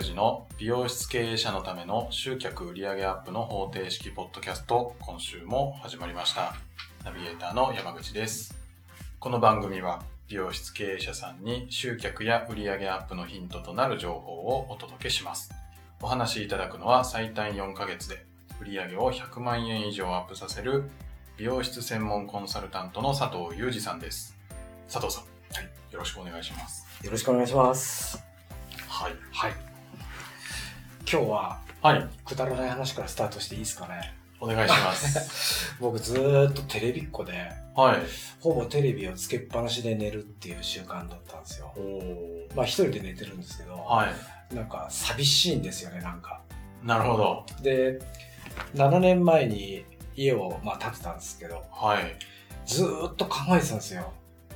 裕二の美容室経営者のための集客売上アップの方程式ポッドキャスト、今週も始まりました。ナビゲーターの山口です。この番組は美容室経営者さんに集客や売上アップのヒントとなる情報をお届けします。お話しいただくのは最短4ヶ月で売上を100万円以上アップさせる美容室専門コンサルタントの佐藤裕二さんです。佐藤さん、はい、よろしくお願いします。よろしくお願いします。今日は、はい、くだらない話からスタートしていいですかね。お願いします。僕ずーっとテレビっ子で、はい。ほぼテレビをつけっぱなしで寝るっていう習慣だったんですよ。おーまあ一人で寝てるんですけど、はい。なんか寂しいんですよね、なんか。なるほど。で、7年前に家をまあ建てたんですけど、はい。ずーっと考えてたんですよ。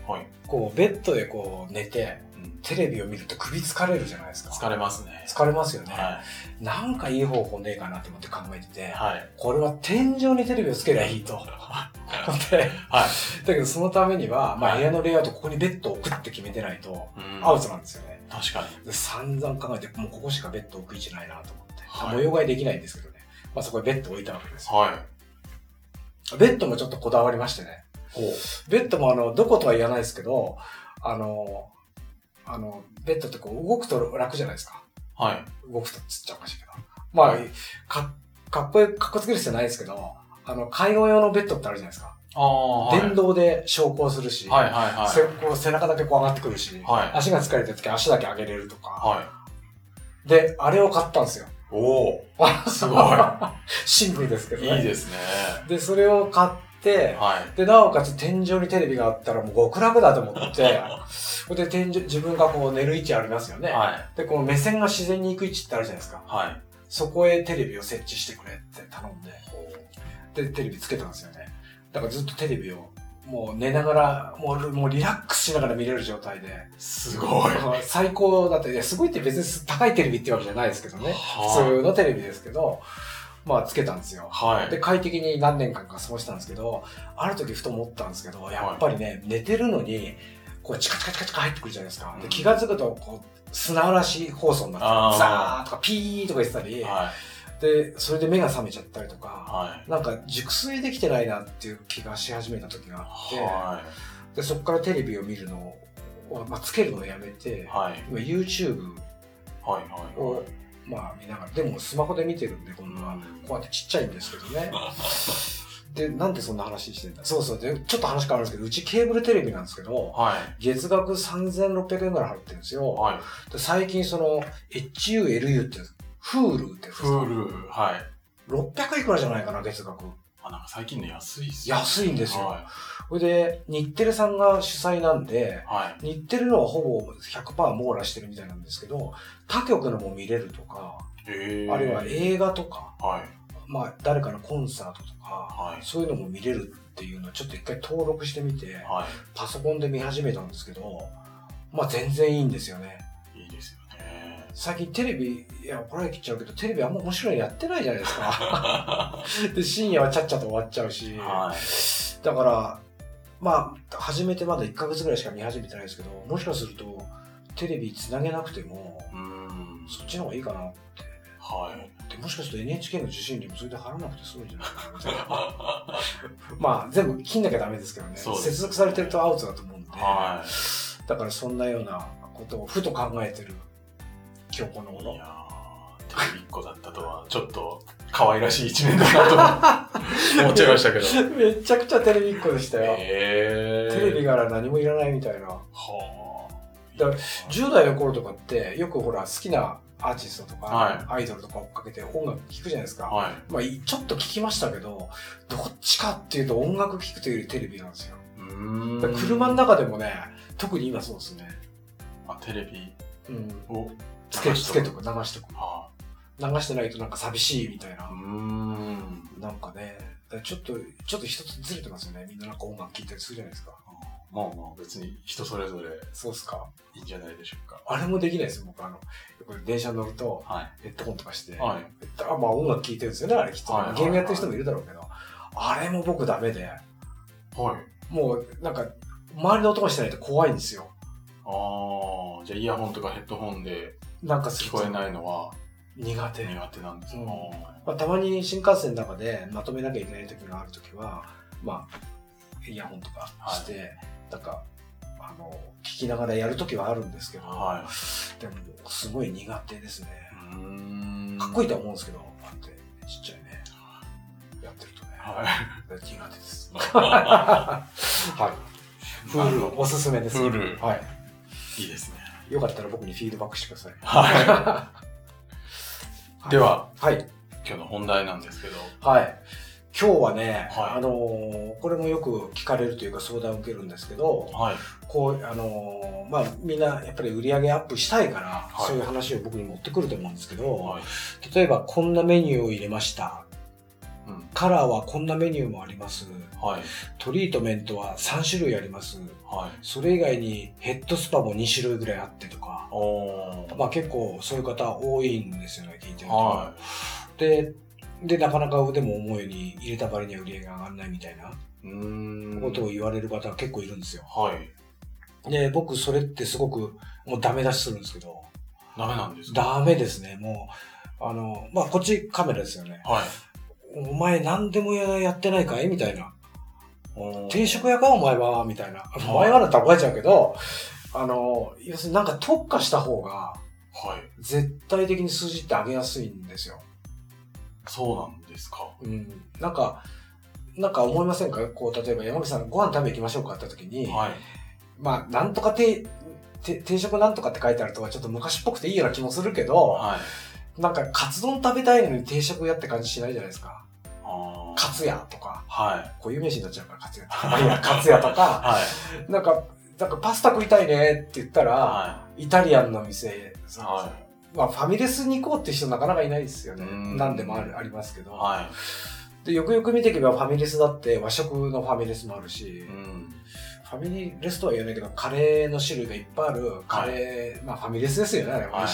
はい。こう、ベッドでこう寝て、うんテレビを見ると首疲れるじゃないですか。疲れますね。疲れますよね。はなんかいい方法ねえかなと思って考えててい。、はい。これは天井にテレビをつけりゃいいと。で、はい。だけどそのためには、まあはい部屋のレイアウトここにベッドを置くって決めてないと、うんアウトなんですよね。確かに。で散々考えて、もうここしかベッド置く位置ないなと思って。はい模様替えできないんですけどね。まあそこにベッドを置いたわけですよ。はい。ベッドもちょっとこだわりましてね。ベッドもあの、どことは言わないですけど、あの、あの、ベッドってこう動くと楽じゃないですか。はい。動くとつっちゃおかしいけど。まあ、か、かっこいい、かっこつける必要ないですけど、あの、介護用のベッドってあるじゃないですか。ああ、はい。電動で昇降するし、はいはいはい。せこう背中だけこう上がってくるし、はい足が疲れてる時は足だけ上げれるとか。はい。で、あれを買ったんですよ。おお。すごい。シンプルですけどね。いいですね。で、それを買って、はい。で、なおかつ天井にテレビがあったらもう極楽だと思って、で天井、自分がこう寝る位置ありますよね。はい。で、この目線が自然に行く位置ってあるじゃないですか。はい。そこへテレビを設置してくれって頼んで、で、テレビつけたんですよね。だからずっとテレビを、もう寝ながら、もうもうリラックスしながら見れる状態で、すごい。最高だって、いやすごいって別に高いテレビってわけじゃないですけどね。普はい通のテレビですけど、まあつけたんですよ。はい。で、快適に何年間か過ごしたんですけど、ある時ふと思ったんですけど、やっぱりね、寝てるのに、こうチカチカチカチカ入ってくるじゃないですか。でうん気がつくと、こう、砂嵐放送になってザーとかピーとか言ってたり、はい。で、それで目が覚めちゃったりとか、はい。なんか熟睡できてないなっていう気がし始めた時があって、はい。でそこからテレビを見るのを、まあ、つけるのをやめて、はい。今 YouTube はい。はい。を、まあ見ながら、でもスマホで見てるんで、今度は、うんこうやってちっちゃいんですけどね。で、なんでそんな話してんだ？そうそう。で、ちょっと話変わるんですけど、うちケーブルテレビなんですけど、はい。月額3600円ぐらい払ってるんですよ。はい。で最近その、HU、LU って、Hulu ってやつですか、Hulu。はい。600いくらじゃないかな、月額。あ、なんか最近の安いっすよね安いんですよはそれで、日テレさんが主催なんで、い。はい。日テレのはほぼ100%網羅してるみたいなんですけど、他局のも見れるとか、えーあるいは映画とか、はい。まあ誰かのコンサートとか、はい。そういうのも見れるっていうのをちょっと一回登録してみて、はパソコンで見始めたんですけど、まあ全然いいんですよね。最近テレビ、いや、これ切っちゃうけど、テレビあんま面白いのやってないじゃないですか。で、深夜はちゃっちゃと終わっちゃうし、はい。だから、まあ、始めてまだ1ヶ月ぐらいしか見始めてないですけど、もしかすると、テレビつなげなくても、うーん。そっちの方がいいかなって。はい。でもしかすると NHK の受信料もそれで払わなくて済むんじゃないかな。まあ、全部切んなきゃダメですけどね接続されてるとアウトだと思うんで。はい。だからそんなようなことをふと考えてる今日この頃い。やー、テレビっ子だったとは、ちょっと可愛らしい一面だなと 思っちゃいましたけど。めちゃくちゃテレビっ子でしたよ。へー。テレビから何もいらないみたいな。はだから10代の頃とかってよくほら好きなアーティストとか、はアイドルとか追っかけて音楽聴くじゃないですか。はい。まあいちょっと聞きましたけど、どっちかっていうと音楽聴くというよりテレビなんですよ。車の中でもね、特に今そうですね。あ、テレビうん。をつけ、つけとく、流しとく。は流してないとなんか寂しいみたいなあ。うー。ん。なんかね、だからちょっと、ちょっと一つずれてますよね。みんななんか音楽聴いたりするじゃないですか。まあまあ別に人それぞれそうっすか。いいんじゃないでしょうか。あれもできないですよ、僕。あの、電車乗ると、はい。ヘッドホンとかして、はい。あまあ音楽聴いてるんですよね、あれきっと。ゲームやってる人もいるだろうけど。あれも僕ダメで、はい。もうなんか、周りの音がしてないと怖いんですよ。ああ、じゃあイヤホンとかヘッドホンでなんかす聞こえないのは苦手。苦手なんですよ。うんまあ、たまに新幹線の中でまとめなきゃいけない時がある時は、まあ、イヤホンとかして、なんか、あの、聞きながらやる時はあるんですけど、はでも、すごい苦手ですね。かっこいいとは思うんですけど、こうやってちっちゃいね。やってるとね。は苦手です。い。はい。フールおすすめです。フールはい。いいですね。よかったら僕にフィードバックしてください。はい では、はい。今日の本題なんですけど、はい。今日はね、はいあのーこれもよく聞かれるというか相談を受けるんですけど、はい。こう、あのーまあ、みんなやっぱり売り上げアップしたいから、はいそういう話を僕に持ってくると思うんですけど、はい。例えばこんなメニューを入れました。うん。カラーはこんなメニューもあります。はい。トリートメントは3種類あります。はい。それ以外にヘッドスパも2種類ぐらいあってとか。まあ結構そういう方多いんですよね、聞いてると。はで、で、なかなかでも思うように入れた割には売り上げが上がらないみたいな。ことを言われる方は結構いるんですよ。はい。で、僕それってすごくもうダメ出しするんですけど、ダメなんですか？ダメですね、もう。あの、まあ、こっちカメラですよね。はい。お前何でもややってないかい？みたいな。定食屋かお前は？みたいな。お前はだったら怒られちゃうけど、あの、要するになんか特化した方が、はい。絶対的に数字って上げやすいんですよ。そうなんですか？うん。なんか、なんか思いませんか？こう、例えば山口さんご飯食べ行きましょうかって言った時に、はい。まあ、なんとか定、定定食なんとかって書いてあるとはちょっと昔っぽくていいような気もするけど、はい。なんかカツ丼食べたいのに定食屋って感じしないじゃないですか。あーカツ屋とか、はい。こういう名詞になっちゃうからカツ屋とか、まあいいやカツ屋とか、はい。なんか、なんかパスタ食いたいねって言ったら、はイタリアンの店、はまあファミレスに行こうって人なかなかいないですよね。うん何でもあるありますけど、い。はで。よくよく見ていけばファミレスだって和食のファミレスもあるし、い。うん。ファミリレスとは言わないけど、カレーの種類がいっぱいある、カレー、まあファミレスですよね、あれははい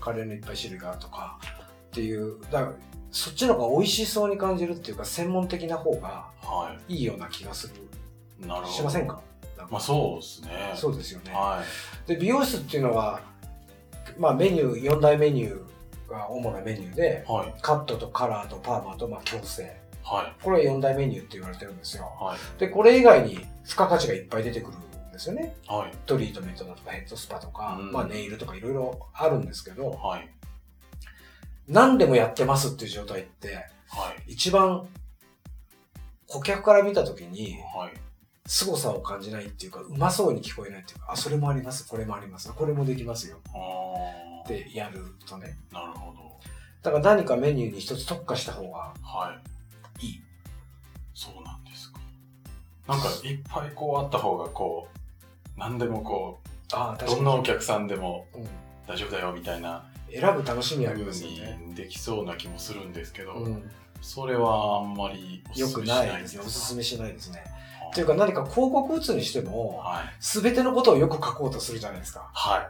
カレーのいっぱい種類があるとか、っていう、だそっちの方が美味しそうに感じるっていうか、専門的な方がはいいような気がする。い。なるほど。しませんか？まあそうですね。そうですよね。はで、美容室っていうのは、まあメニュー、4大メニューが主なメニューでい。、はい。カットとカラーとパーマと、まあ矯正。はい。これは4大メニューって言われてるんですよ。はい。で、これ以外に付加価値がいっぱい出てくるんですよね。はい。トリートメントだとかヘッドスパとか、うんまあネイルとかいろいろあるんですけど、はい。何でもやってますっていう状態って、はい。一番顧客から見たときにはい。凄さを感じないっていうか、うまそうに聞こえないっていうか、あ、それもあります、これもあります、これもできますよあってやるとね。あ。なるほど。だから何かメニューに一つ特化した方がはい。いい。そうなんですか。なんかいっぱいこうあった方がこう、何でもこああ、う、確かに。どんなお客さんでもうん大丈夫だよみたいな選ぶ楽しみあり風ますよね。にできそうな気もするんですけど、うん。それはあんまりおよくすすめしないですね。おすすすめしないですね。かっていうか何か広告打つにしても、はい。すべてのことをよく書こうとするじゃないですか。は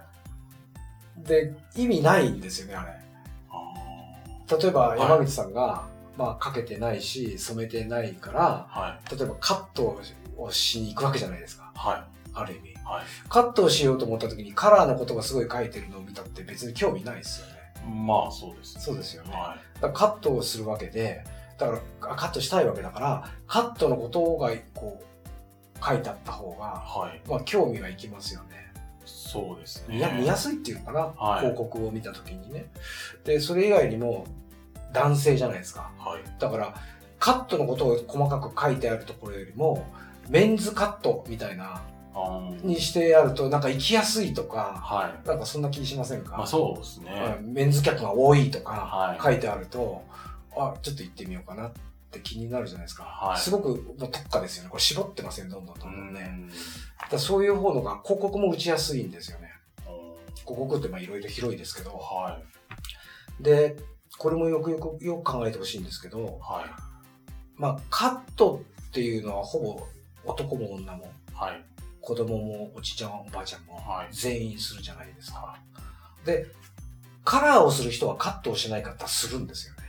い。で、意味ないんですよね、あれ。あ例えばい山口さんが、まあかけてないし、染めてないから、ーはい。例えばカットをしに行くわけじゃないですか。はある意味。い。はい。カットをしようと思った時にカラーのことがすごい書いてるのを見たって別に興味ないですよね。まあそうですね。そうですよね。はだからカットをするわけで、だからあカットしたいわけだから、カットのことがこう書いてあった方い。が、はい。まあ興味はいきますよね。そうですね。見や見やすいっていうのかな、はい広告を見た時にね。で、それ以外にも男性じゃないですか。はい。だから、カットのことを細かく書いてあるところよりも、メンズカットみたいな、にしてあると、なんか行きやすいとか、はい。なんかそんな気しませんか、まあそうですね。うんメンズ客が多いとかはい書いてあると、あ、ちょっと行ってみようかなって気になるじゃないですか。はいすごく特化ですよね。これ絞ってますよね、どんどんどうんどんね。ん。だそういう方のが広告も打ちやすいんですよね。お広告ってまあいろいろ広いですけど。はい。で、これもよくよくよく考えてほしいんですけど、はい。まあカットっていうのはほぼ男も女もはい。子供もおじちゃんおばあちゃんもはい。全員するじゃないですか。で、カラーをする人はカットをしない方はするんですよね。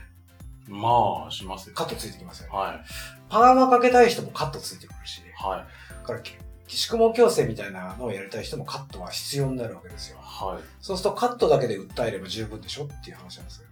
まあ、しますよ。カットついてきますよね。はい。パーマかけたい人もカットついてくるし。はい。だから宿毛矯正みたいなのをやりたい人もカットは必要になるわけですよ。はい。そうするとカットだけで訴えれば十分でしょっていう話なんですよ。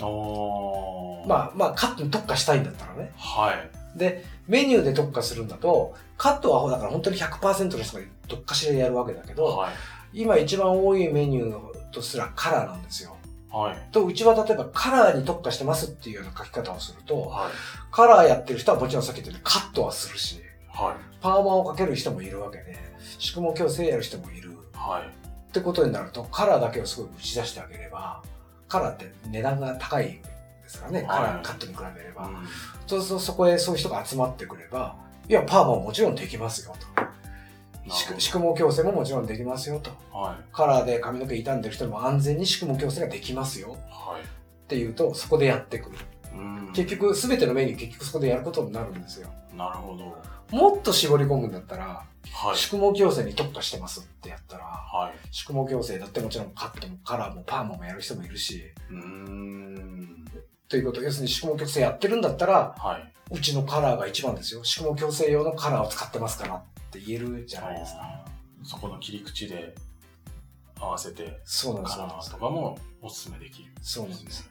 ああ。まあまあカットに特化したいんだったらね。はい。で、メニューで特化するんだと、カットはだから本当に100%の人がどっかしらでやるわけだけど、はい。今一番多いメニューとすらカラーなんですよ。はい。と、うちは例えばカラーに特化してますっていうような書き方をすると、はい。カラーやってる人はもちろんさっき言ったようにカットはするし、はい。パーマをかける人もいるわけで、宿毛矯正やる人もいる。はい。ってことになると、カラーだけをすごい打ち出してあげれば、カラーって値段が高いですからね、カラはいーカットに比べれば。うんそうするとそこへそういう人が集まってくれば、いや、パーマももちろんできますよと。宿毛矯正ももちろんできますよと。はい。カラーで髪の毛傷んでる人にも安全に宿毛矯正ができますよはい。っていうと、そこでやってくる。うん結局、すべてのメニュー結局そこでやることになるんですよ。なるほど。もっと絞り込むんだったら、はい。宿毛矯正に特化してますってやったら、はい。宿毛矯正だってもちろんカットもカラーもパーマもやる人もいるし、うーん。ということ、要するに宿毛矯正やってるんだったら、はい。うちのカラーが一番ですよ。宿毛矯正用のカラーを使ってますからって言えるじゃないですか。そこの切り口で合わせてそうなんですカラーとかもおすすめできる。そうなんです。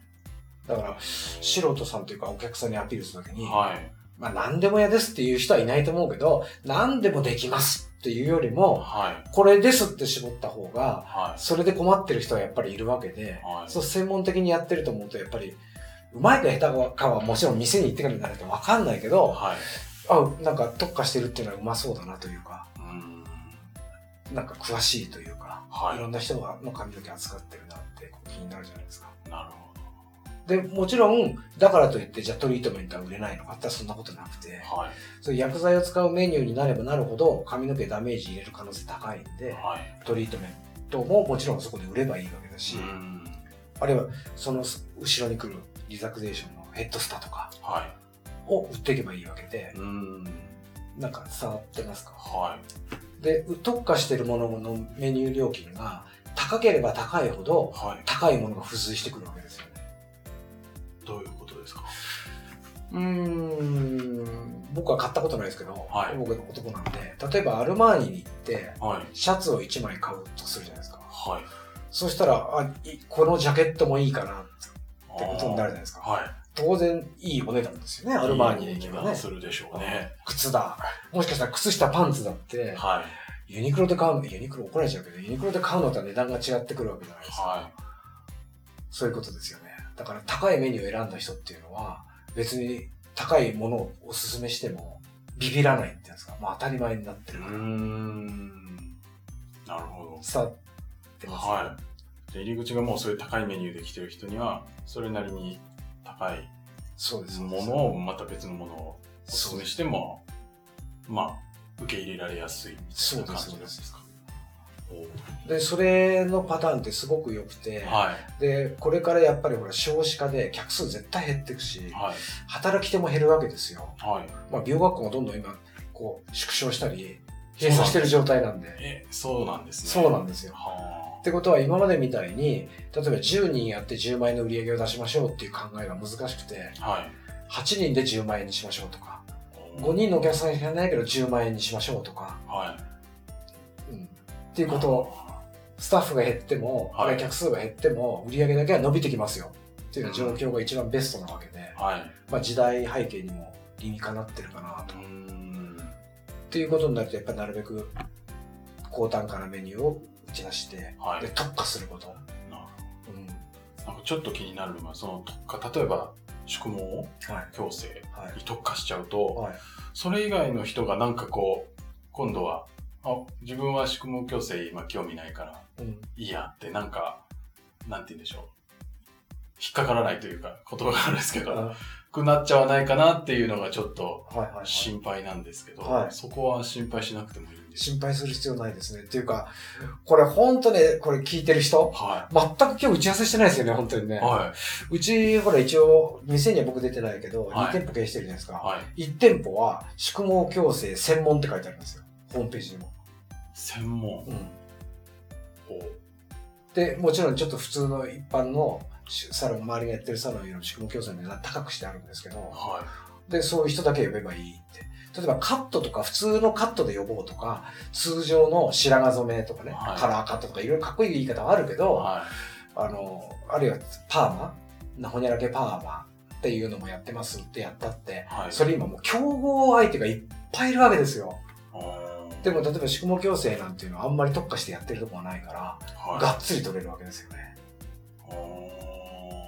だから、素人さんというかお客さんにアピールするときに、はい。まあ何でも嫌ですっていう人はいないと思うけど、何でもできますっていうよりも、はい。これですって絞った方が、はい。それで困ってる人はやっぱりいるわけで、はい。そう専門的にやってると思うと、やっぱり、うまいか下手かはもちろん店に行ってからになるとわかんないけど、はい。あ、なんか特化してるっていうのはうまそうだなというか、うーん。なんか詳しいというか、はいいろんな人がの髪の毛扱ってるなって気になるじゃないですか。なるほで、もちろん、だからといって、じゃあトリートメントは売れないのかってそんなことなくて、ど。はい。そういう薬剤を使うメニューになればなるほど、髪の毛ダメージ入れる可能性高いんで、はい。トリートメントももちろんそこで売ればいいわけだし、うーん。あるいはその後ろに来るリザクゼーションのヘッドスタとかはい。を売っていけばいいわけで、うーん。なんか伝わってますか？はい。で、特化してるもののメニュー料金が高ければ高いほど、はい。高いものが付随してくるわけですよね。どういうことですか？うーん、僕は買ったことないですけど、はい僕の男なんで、例えばアルマーニに行って、はい。シャツを1枚買うとするじゃないですか。はい。そしたら、あ、いこのジャケットもいいかなってことになるじゃないですか。はい。当然、いいお値段ですよね、アルマーニで行けばね。するでしょうね。靴だ。もしかしたら靴下パンツだって、はい。ユニクロで買うの、ユニクロ怒られちゃうけど、ユニクロで買うのとは値段が違ってくるわけじゃないですか。はそういうことですよね。だから高いメニューを選んだ人っていうのは、別に高いものをおすすめしても、ビビらないっていうんですか、まあ当たり前になってるから。ん。なるほど。伝わってます、はい。で入り口がもうそういう高いメニューで来てる人には、それなりに高いそうです。ものをまた別のものをおすすめしても、まあ、受け入れられやすいみたいな感じなんですか？おで、それのパターンってすごく良くて、はい。で、これからやっぱりほら少子化で客数絶対減っていくし、はい。働き手も減るわけですよ。はい。まあ、美容学校もどんどん今、こう、縮小したり、閉鎖してる状態なんで。え、そうなんですね。そうなんですよ。はってことは今までみたいに、例えば10人やって10万円の売り上げを出しましょうっていう考えが難しくて、あ。はい。8人で10万円にしましょうとか、お5人のお客さんしかいないけど10万円にしましょうとか、はい。うん、っていうことを、スタッフが減っても、はい客数が減っても、売り上げだけは伸びてきますよっていう状況が一番ベストなわけで、はい。まあ時代背景にも理にかなってるかなと。っていうことになると、やっぱりなるべく高単価なメニューを打ち出して、はいで、特化すること。なるうん。なんかちょっと気になるのが、その特化、例えば、宿毛はい。矯正はいに。特化しちゃうと、はい。それ以外の人がなんかこう、今度は、あ、自分は宿毛矯正今興味ないからうん。いいやってなんか、なんて言うんでしょう。引っかからないというか、言葉があるんですけど、はくなっちゃわないかなっていうのがちょっといはいはい。心配なんですけど、はいそこは心配しなくてもいいんです心配する必要ないですね。っていうか、これ本当ね、これ聞いてる人、は全く今日打ち合わせしてないですよね、本当にね。い。はうち、ほら一応、店には僕出てないけど、はい2店舗経営してるじゃないですい。か。はい。1店舗は、宿毛矯正専門って書いてありますよ。ホームページにも。専門。うん。ほで、もちろんちょっと普通の一般のサロン、周りがやってるサロンよりも宿毛矯正の値段高くしてあるんですけどう、はで、そういう人だけ呼べばいいって。例えばカットとか普通のカットで呼ぼうとか、通常の白髪染めとかね、はいカラーカットとかいろいろかっこいい言い方はあるけど、はあの、あるいはパーマなほにゃらけパーマっていうのもやってますってやったって、い。はい。それ今もう競合相手がいっぱいいるわけですよ。でも例えば宿毛矯正なんていうのはあんまり特化してやってるとこはないから、はい、がっつり取れるわけですよね。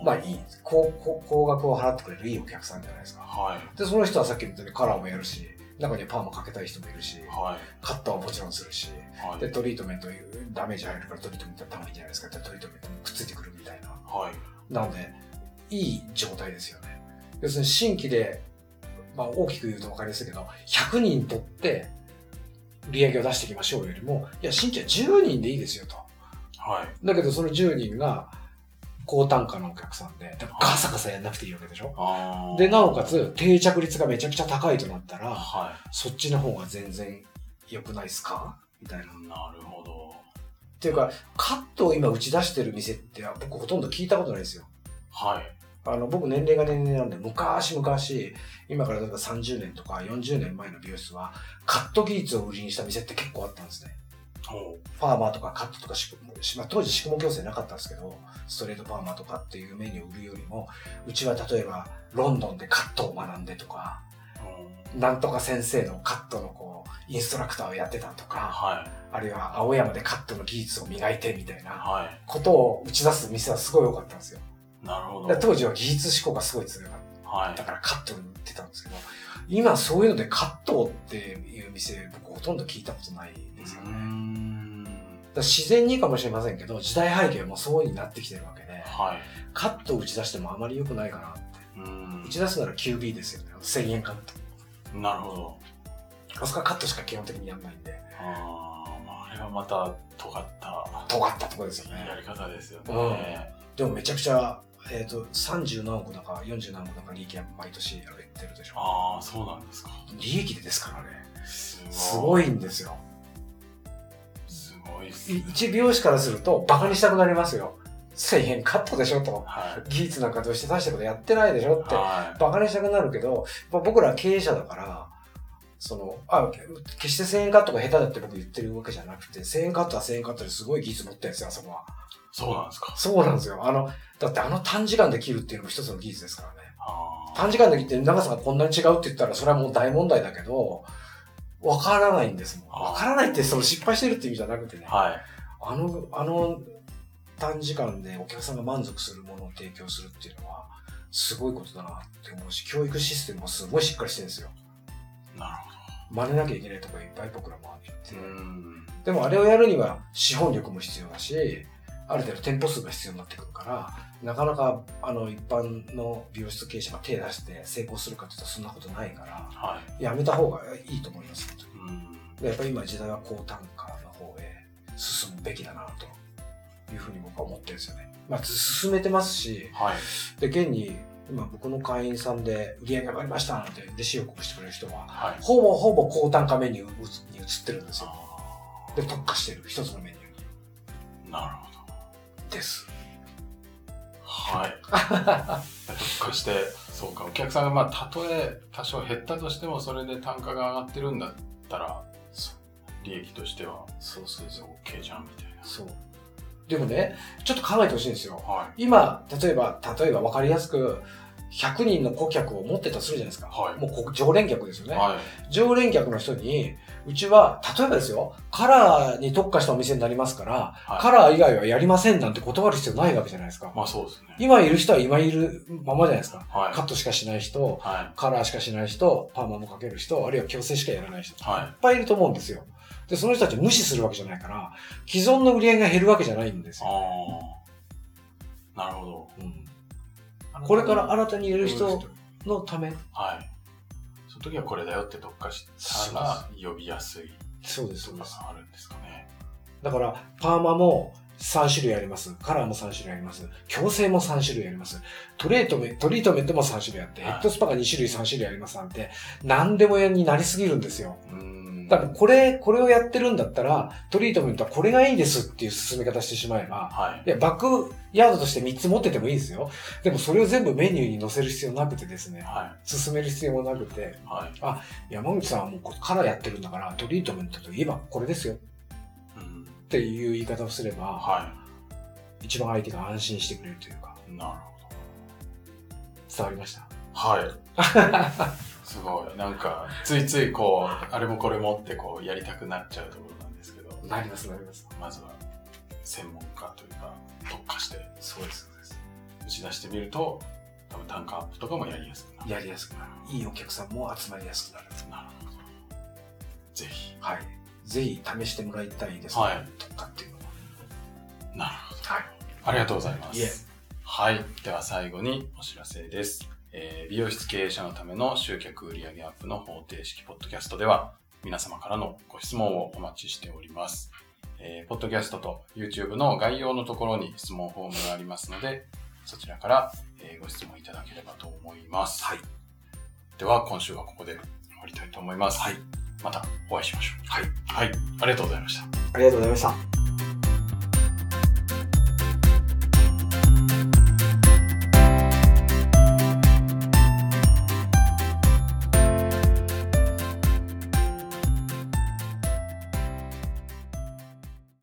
まあいい、高高高額を払ってくれるいいお客さんじゃないですか。はい。で、その人はさっき言ったようにカラーもやるし、中にはパーマかけたい人もいるし、はい。カットはもちろんするし、はい。で、トリートメント、ダメージ入るからトリートメントやった方がいいんじゃないですかってトリートメントもくっついてくるみたいな。はい。なんで、いい状態ですよね。要するに新規で、まあ大きく言うと分かりやすいけど、100人取って売り上げを出していきましょうよりも、いや、新規は10人でいいですよと。はい。だけどその10人が高単価のお客さんで、ガサガサやんなくていいわけでしょ？で、なおかつ定着率がめちゃくちゃ高いとなったら、はそっちの方が全然良くないですか？みたいな。っい。なるほど。ていうか、カットを今打ち出してる店って僕ほとんど聞いたことないですよ。はい。あの、僕年齢が年齢なんで、昔々、今から例えば30年とか40年前の美容室は、カット技術を売りにした店って結構あったんですね。ほパーマとかカットとかし、まあ、当時宿毛矯正なかったんですけど、ストレートパーマとかっていうメニューを売るよりも、うちは例えばロンドンでカットを学んでとか、う。なんとか先生のカットのこう、インストラクターをやってたとか、はい。あるいは青山でカットの技術を磨いてみたいなはい。ことを打ち出す店はすごい多かったんですよ。なるほど。当時は技術志向がすごい強かった。はいだ。からカットに売ってたんですけど、今そういうのでカットっていう店、僕ほとんど聞いたことないですよね。自然にかもしれませんけど、時代背景もそうになってきてるわけで、はい。カットを打ち出してもあまり良くないかなって。うーん打ち出すなら QB ですよね。1000円カット。なるほど。あそこはカットしか基本的にやんないんで、ああ、あれはまた尖った尖ったところですよね。やり方ですよね。でもめちゃくちゃ、えっ、と、30何億だか40何億だか利益は毎年上げてるでしょ。ああ、そうなんですか。利益でですからね。すすごい。いんですよ。すごいっすいね。一美容師からするとバカにしたくなりますよ。1000円カットでしょと。は技術なんかどうして大したことやってないでしょっい。て。はバカにしたくなるけど、まあ僕らは経営者だから、その、あ、決して1000円カットが下手だって僕言ってるわけじゃなくて、1000円カットは1000円カットですごい技術持ってるんですよ、あそこは。い。そうなんですか。そうなんですよ。あの、だってあの短時間で切るっていうのも一つの技術ですからね。短時間で切って長さがこんなに違うって言ったらそれはもう大問題だけど、わからないんですもん。わからないってその失敗してるって意味じゃなくてね。はい。あの、あの短時間でお客さんが満足するものを提供するっていうのは、すごいことだなって思うし、教育システムもすごいしっかりしてるんですよ。なる真似なきゃいけないとこいっぱい僕らもあって。ほど。うーん。でもあれをやるには資本力も必要だし、ある程度店舗数が必要になってくるから、なかなかあの一般の美容室経営者が手出して成功するかというとそんなことないから、はい。やめた方がいいと思います。うーん。でやっぱり今時代は高単価の方へ進むべきだなというふうに僕は思ってるんですよね。まあ進めてますし、はい。で、現に今僕の会員さんで売り上げ上がりましたなんて弟子予告してくれる人は、はい。ほぼほぼ高単価メニューに移ってるんですよ。あで、特化してる一つのメニューーなるほど。にです。はい。特化して、そうか、お客さんがまあ、たとえ多少減ったとしても、それで単価が上がってるんだったら、利益としては、そうそうそう。OK じゃんみたいな。そう。でもね、ちょっと考えてほしいんですよ。は今、例えば、例えば分かりやすく、100人の顧客を持ってたとするじゃないですか。はいもうこ常連客ですよい。ね。はい。常連客の人に、うちは、例えばですよ、カラーに特化したお店になりますから、はいカラー以外はやりませんなんて断る必要ないわけじゃないですか。まあそうですね。今いる人は今いるままじゃないですか。はい。カットしかしない人、はい。カラーしかしない人、パーマもかける人、あるいは矯正しかやらない人。いはっぱいいると思うんですよ。で、その人たちを無視するわけじゃないから、既存の売り上げが減るわけじゃないんですい。よ。ああ。なるほど。うんこれから新たに入れる人のため。はい。その時はこれだよって特化したら呼びやすいそうです、そとかうです。あるんですかね。だから、パーマも3種類あります。カラーも3種類あります。矯正も3種類あります。トレートメトリートメントも3種類あって、はいヘッドスパが2種類3種類ありますなんて、何でも屋になりすぎるんですよ。うーん。多分これ、これをやってるんだったら、トリートメントはこれがいいですっていう進め方してしまえば、はい。いや、バックヤードとして3つ持っててもいいですよ。でもそれを全部メニューに載せる必要なくてですね、は進める必要もなくて、い。はい。山口さんはもうこっからやってるんだから、トリートメントといえばこれですよっうん。ていう言い方をすれば、は一番相手が安心してくれるというか、い。なるほ伝わりました？ど。はい。すごい。なんか、ついついこう、あれもこれもってこう、やりたくなっちゃうところなんですけど、なります、なります。まずは、専門家というか、特化してそうです、そうです。打ち出してみると、多分単価アップとかもやりやすくなる。やりやすくなる。いいお客さんも集まりやすくなる。なるほど。ぜひ。はい。ぜひ試してもらいたいですはい特化っていうのは。なるほど。はい。ありがとうございまいえす。はい。では最後にお知らせです。えー美容室経営者のための集客売上アップの方程式ポッドキャストでは皆様からのご質問をお待ちしております。えーポッドキャストと YouTube の概要のところに質問フォームがありますので、そちらから、えーご質問いただければと思います。はい。では今週はここで終わりたいと思います。はい。またお会いしましょう。はい。はい。ありがとうございました。ありがとうございました。